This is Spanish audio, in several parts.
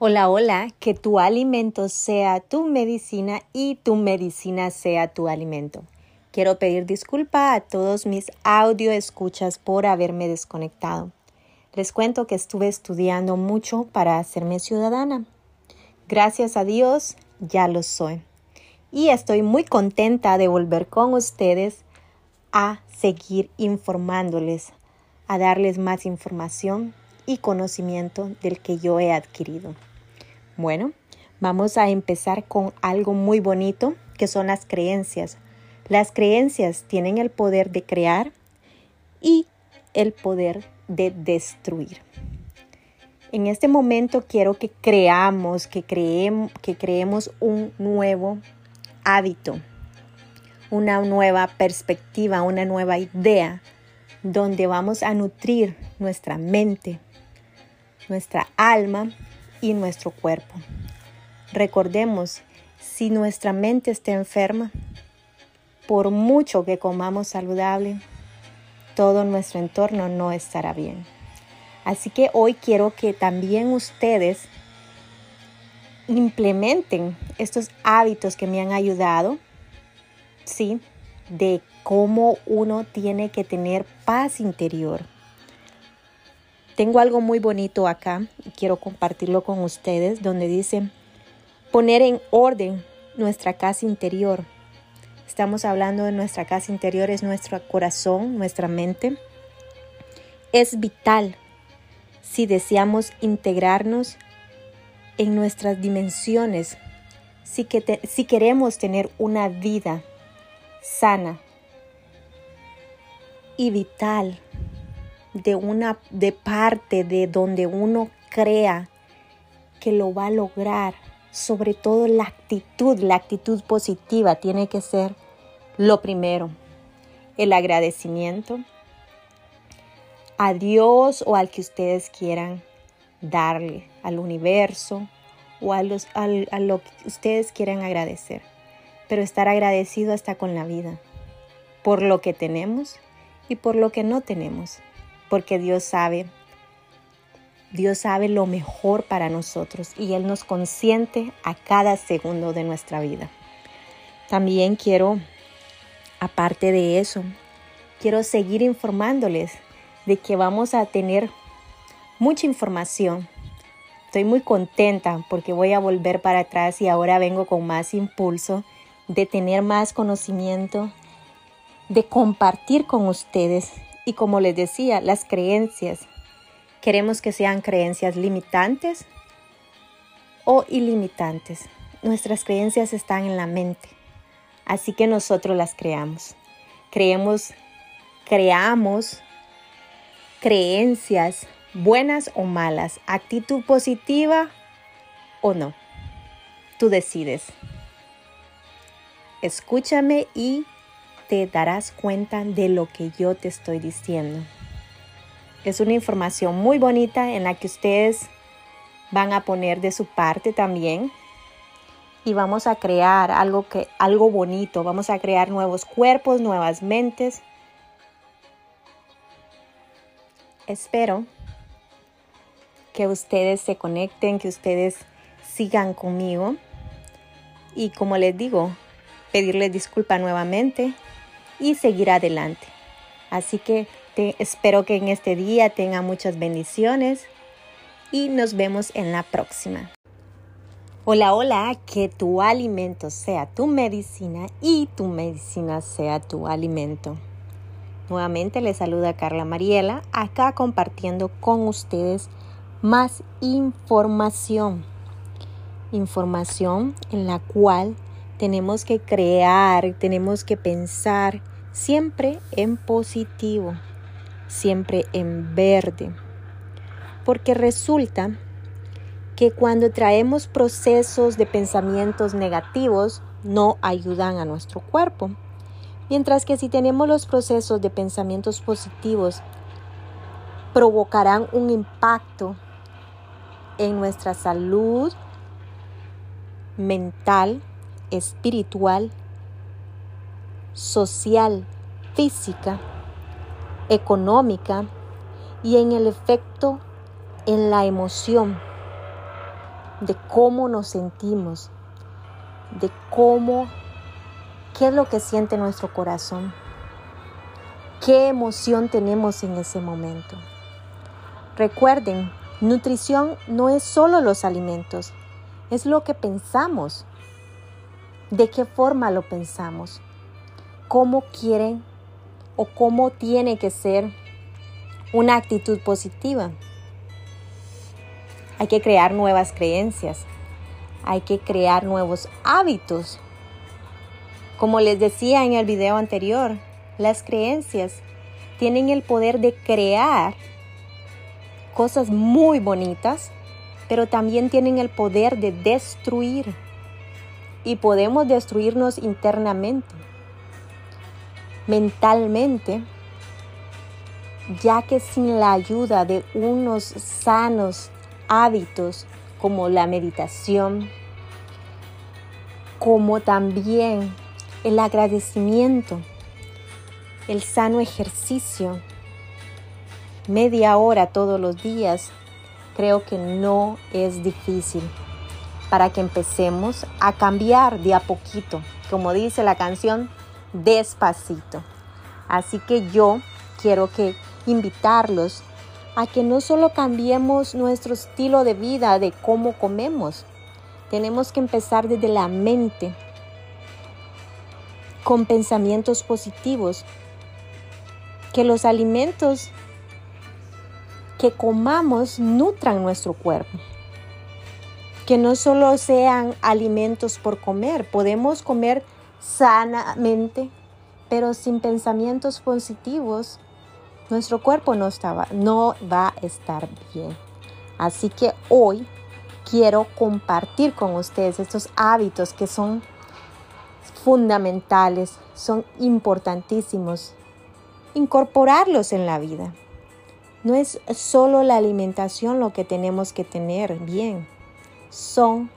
Hola, hola, que tu alimento sea tu medicina y tu medicina sea tu alimento. Quiero pedir disculpa a todos mis audio escuchas por haberme desconectado. Les cuento que estuve estudiando mucho para hacerme ciudadana. Gracias a Dios ya lo soy. Y estoy muy contenta de volver con ustedes a seguir informándoles, a darles más información y conocimiento del que yo he adquirido. Bueno, vamos a empezar con algo muy bonito que son las creencias. Las creencias tienen el poder de crear y el poder de destruir. En este momento quiero que creamos, que, creemos, que creemos un nuevo hábito, una nueva perspectiva, una nueva idea, donde vamos a nutrir nuestra mente, nuestra alma y nuestro cuerpo. Recordemos, si nuestra mente está enferma, por mucho que comamos saludable, todo nuestro entorno no estará bien. Así que hoy quiero que también ustedes implementen estos hábitos que me han ayudado, ¿sí? De cómo uno tiene que tener paz interior tengo algo muy bonito acá y quiero compartirlo con ustedes donde dice poner en orden nuestra casa interior. Estamos hablando de nuestra casa interior, es nuestro corazón, nuestra mente. Es vital si deseamos integrarnos en nuestras dimensiones, si, si queremos tener una vida sana y vital de una de parte de donde uno crea que lo va a lograr, sobre todo la actitud, la actitud positiva tiene que ser lo primero. El agradecimiento a Dios o al que ustedes quieran darle, al universo o a, los, a lo que ustedes quieran agradecer. Pero estar agradecido hasta con la vida, por lo que tenemos y por lo que no tenemos porque Dios sabe, Dios sabe lo mejor para nosotros y Él nos consiente a cada segundo de nuestra vida. También quiero, aparte de eso, quiero seguir informándoles de que vamos a tener mucha información. Estoy muy contenta porque voy a volver para atrás y ahora vengo con más impulso de tener más conocimiento, de compartir con ustedes y como les decía, las creencias. Queremos que sean creencias limitantes o ilimitantes. Nuestras creencias están en la mente, así que nosotros las creamos. Creemos, creamos creencias buenas o malas, actitud positiva o no. Tú decides. Escúchame y te darás cuenta de lo que yo te estoy diciendo. Es una información muy bonita en la que ustedes van a poner de su parte también y vamos a crear algo que algo bonito, vamos a crear nuevos cuerpos, nuevas mentes. Espero que ustedes se conecten, que ustedes sigan conmigo y como les digo, pedirles disculpa nuevamente y seguir adelante. Así que te espero que en este día tenga muchas bendiciones y nos vemos en la próxima. Hola, hola, que tu alimento sea tu medicina y tu medicina sea tu alimento. Nuevamente les saluda Carla Mariela, acá compartiendo con ustedes más información. Información en la cual tenemos que crear, tenemos que pensar siempre en positivo, siempre en verde. Porque resulta que cuando traemos procesos de pensamientos negativos no ayudan a nuestro cuerpo. Mientras que si tenemos los procesos de pensamientos positivos, provocarán un impacto en nuestra salud mental, espiritual, social, física, económica y en el efecto en la emoción. de cómo nos sentimos, de cómo, qué es lo que siente nuestro corazón, qué emoción tenemos en ese momento. Recuerden, nutrición no es solo los alimentos, es lo que pensamos, de qué forma lo pensamos, cómo quieren o cómo tiene que ser una actitud positiva. Hay que crear nuevas creencias, hay que crear nuevos hábitos. Como les decía en el video anterior, las creencias tienen el poder de crear cosas muy bonitas, pero también tienen el poder de destruir. Y podemos destruirnos internamente, mentalmente, ya que sin la ayuda de unos sanos hábitos como la meditación, como también el agradecimiento, el sano ejercicio, media hora todos los días, creo que no es difícil para que empecemos a cambiar de a poquito, como dice la canción, despacito. Así que yo quiero que invitarlos a que no solo cambiemos nuestro estilo de vida, de cómo comemos, tenemos que empezar desde la mente, con pensamientos positivos, que los alimentos que comamos nutran nuestro cuerpo. Que no solo sean alimentos por comer, podemos comer sanamente, pero sin pensamientos positivos, nuestro cuerpo no, no va a estar bien. Así que hoy quiero compartir con ustedes estos hábitos que son fundamentales, son importantísimos. Incorporarlos en la vida. No es solo la alimentación lo que tenemos que tener bien, son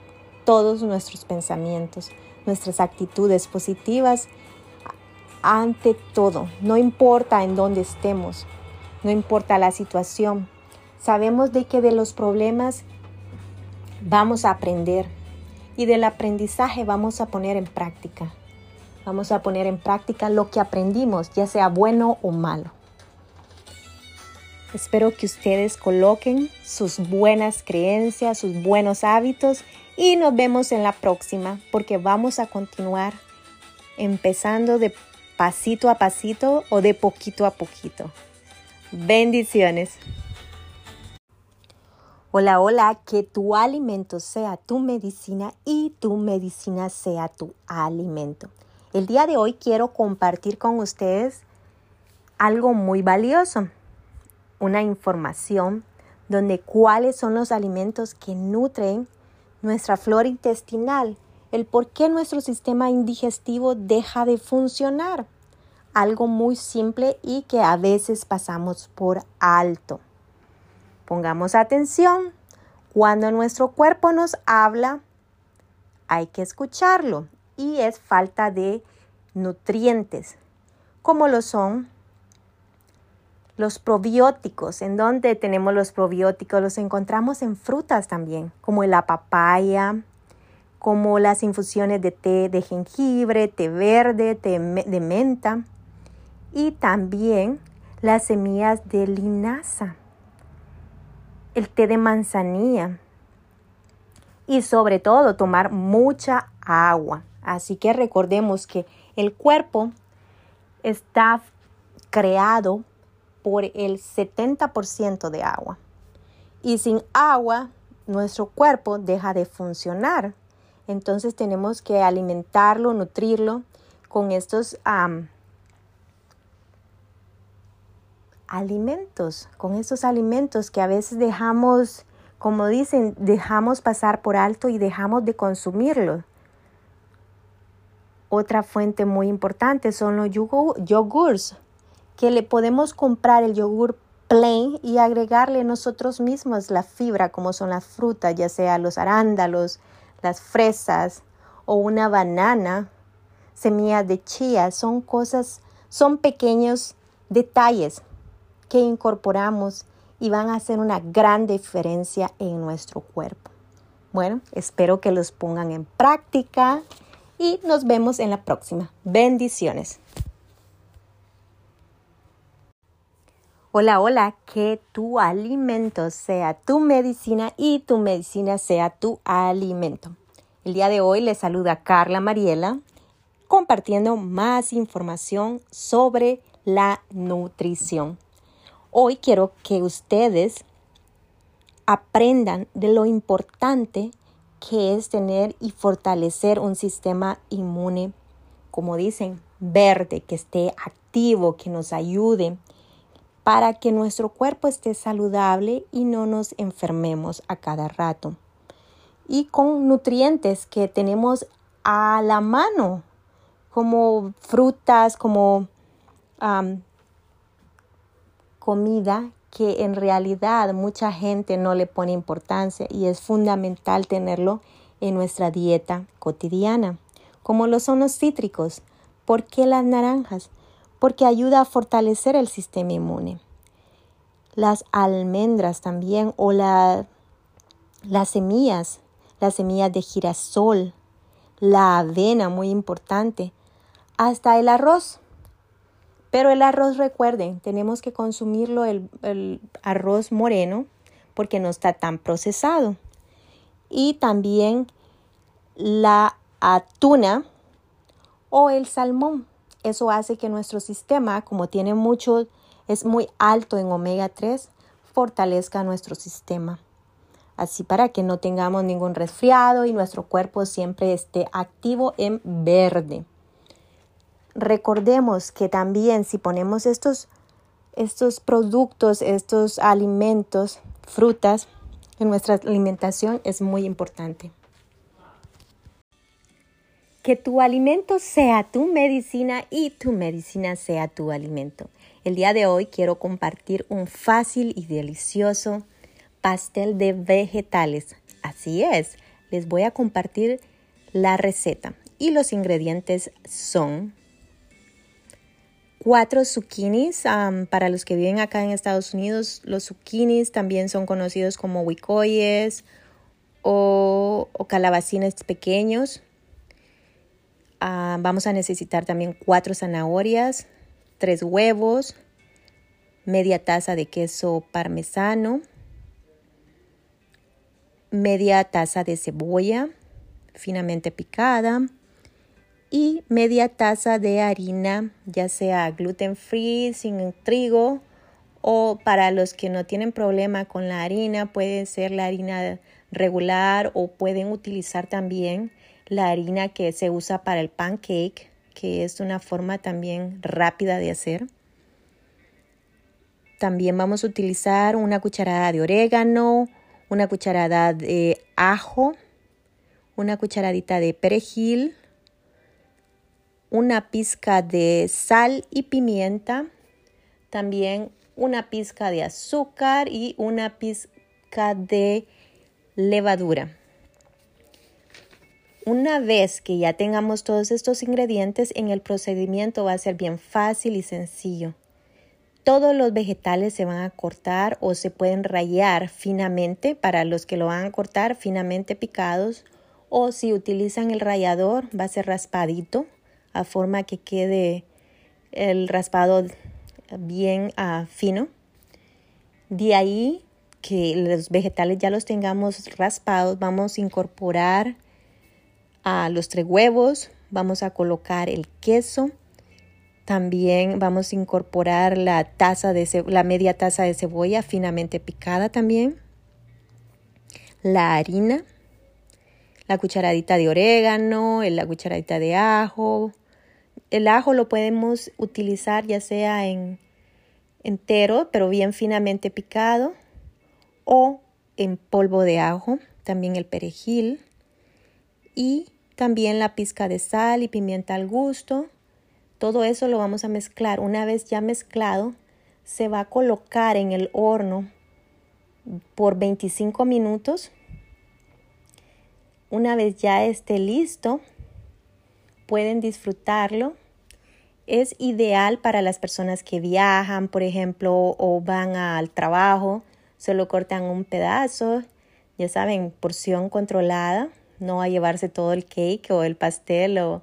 todos nuestros pensamientos, nuestras actitudes positivas ante todo. No importa en dónde estemos, no importa la situación. Sabemos de que de los problemas vamos a aprender y del aprendizaje vamos a poner en práctica. Vamos a poner en práctica lo que aprendimos, ya sea bueno o malo. Espero que ustedes coloquen sus buenas creencias, sus buenos hábitos y nos vemos en la próxima porque vamos a continuar empezando de pasito a pasito o de poquito a poquito. Bendiciones. Hola, hola, que tu alimento sea tu medicina y tu medicina sea tu alimento. El día de hoy quiero compartir con ustedes algo muy valioso una información donde cuáles son los alimentos que nutren nuestra flora intestinal, el por qué nuestro sistema indigestivo deja de funcionar. Algo muy simple y que a veces pasamos por alto. Pongamos atención. Cuando nuestro cuerpo nos habla, hay que escucharlo y es falta de nutrientes, como lo son los probióticos, ¿en dónde tenemos los probióticos? Los encontramos en frutas también, como la papaya, como las infusiones de té de jengibre, té verde, té de menta y también las semillas de linaza, el té de manzanilla y sobre todo tomar mucha agua. Así que recordemos que el cuerpo está creado por el 70% de agua. Y sin agua, nuestro cuerpo deja de funcionar. Entonces tenemos que alimentarlo, nutrirlo con estos alimentos, con estos alimentos que a veces dejamos, como dicen, dejamos pasar por alto y dejamos de consumirlo. Otra fuente muy importante son los yogurts que le podemos comprar el yogur plain y agregarle nosotros mismos la fibra como son las frutas, ya sea los arándalos, las fresas o una banana, semillas de chía, son cosas, son pequeños detalles que incorporamos y van a hacer una gran diferencia en nuestro cuerpo. Bueno, espero que los pongan en práctica y nos vemos en la próxima. Bendiciones. Hola, hola, que tu alimento sea tu medicina y tu medicina sea tu alimento. El día de hoy les saluda Carla Mariela compartiendo más información sobre la nutrición. Hoy quiero que ustedes aprendan de lo importante que es tener y fortalecer un sistema inmune, como dicen, verde, que esté activo, que nos ayude para que nuestro cuerpo esté saludable y no nos enfermemos a cada rato. Y con nutrientes que tenemos a la mano, como frutas, como comida que en realidad mucha gente no le pone importancia y es fundamental tenerlo en nuestra dieta cotidiana, como lo son los cítricos. ¿Por qué las naranjas? Porque ayuda a fortalecer el sistema inmune. Las almendras también o las semillas, las semillas de girasol, la avena, muy importante, hasta el arroz pero el arroz, recuerden, tenemos que consumirlo el, arroz moreno porque no está tan procesado. Y también la atuna o el salmón. Eso hace que nuestro sistema, como tiene mucho, es muy alto en omega 3, fortalezca nuestro sistema. Así para que no tengamos ningún resfriado y nuestro cuerpo siempre esté activo en verde recordemos que también si ponemos estos, estos productos, estos alimentos, frutas en nuestra alimentación es muy importante. Que tu alimento sea tu medicina y tu medicina sea tu alimento. El día de hoy quiero compartir un fácil y delicioso pastel de vegetales. Así es, les voy a compartir la receta y los ingredientes son cuatro zucchinis. para los que viven acá en Estados Unidos, los zucchinis también son conocidos como huicoyes o, calabacines pequeños. Vamos a necesitar también cuatro zanahorias, tres huevos, media taza de queso parmesano, media taza de cebolla finamente picada, y media taza de harina, ya sea gluten free, sin trigo o para los que no tienen problema con la harina, puede ser la harina regular o pueden utilizar también la harina que se usa para el pancake, que es una forma también rápida de hacer. También vamos a utilizar una cucharada de orégano, una cucharada de ajo, una cucharadita de perejil, una pizca de sal y pimienta, también una pizca de azúcar y una pizca de levadura. Una vez que ya tengamos todos estos ingredientes en el procedimiento va a ser bien fácil y sencillo. Todos los vegetales se van a cortar o se pueden rayar finamente para los que lo van a cortar finamente picados o si utilizan el rallador va a ser raspadito a forma que quede el raspado bien uh, fino. De ahí que los vegetales ya los tengamos raspados, vamos a incorporar a los tres huevos, vamos a colocar el queso, también vamos a incorporar la taza de la media taza de cebolla finamente picada también, la harina, la cucharadita de orégano, la cucharadita de ajo. El ajo lo podemos utilizar ya sea en entero, pero bien finamente picado, o en polvo de ajo, también el perejil. Y también la pizca de sal y pimienta al gusto. Todo eso lo vamos a mezclar. Una vez ya mezclado, se va a colocar en el horno por 25 minutos una vez ya esté listo, pueden disfrutarlo. Es ideal para las personas que viajan, por ejemplo, o van al trabajo, solo cortan un pedazo, Ya saben, porción controlada, no a llevarse todo el cake o el pastel o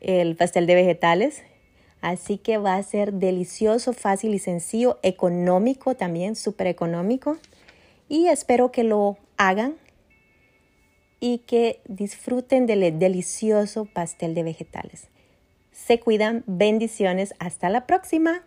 el pastel de vegetales. Así que va a ser delicioso, fácil y sencillo, económico también, súper económico. Y espero que lo hagan y que disfruten del delicioso pastel de vegetales. Se cuidan, bendiciones, hasta la próxima.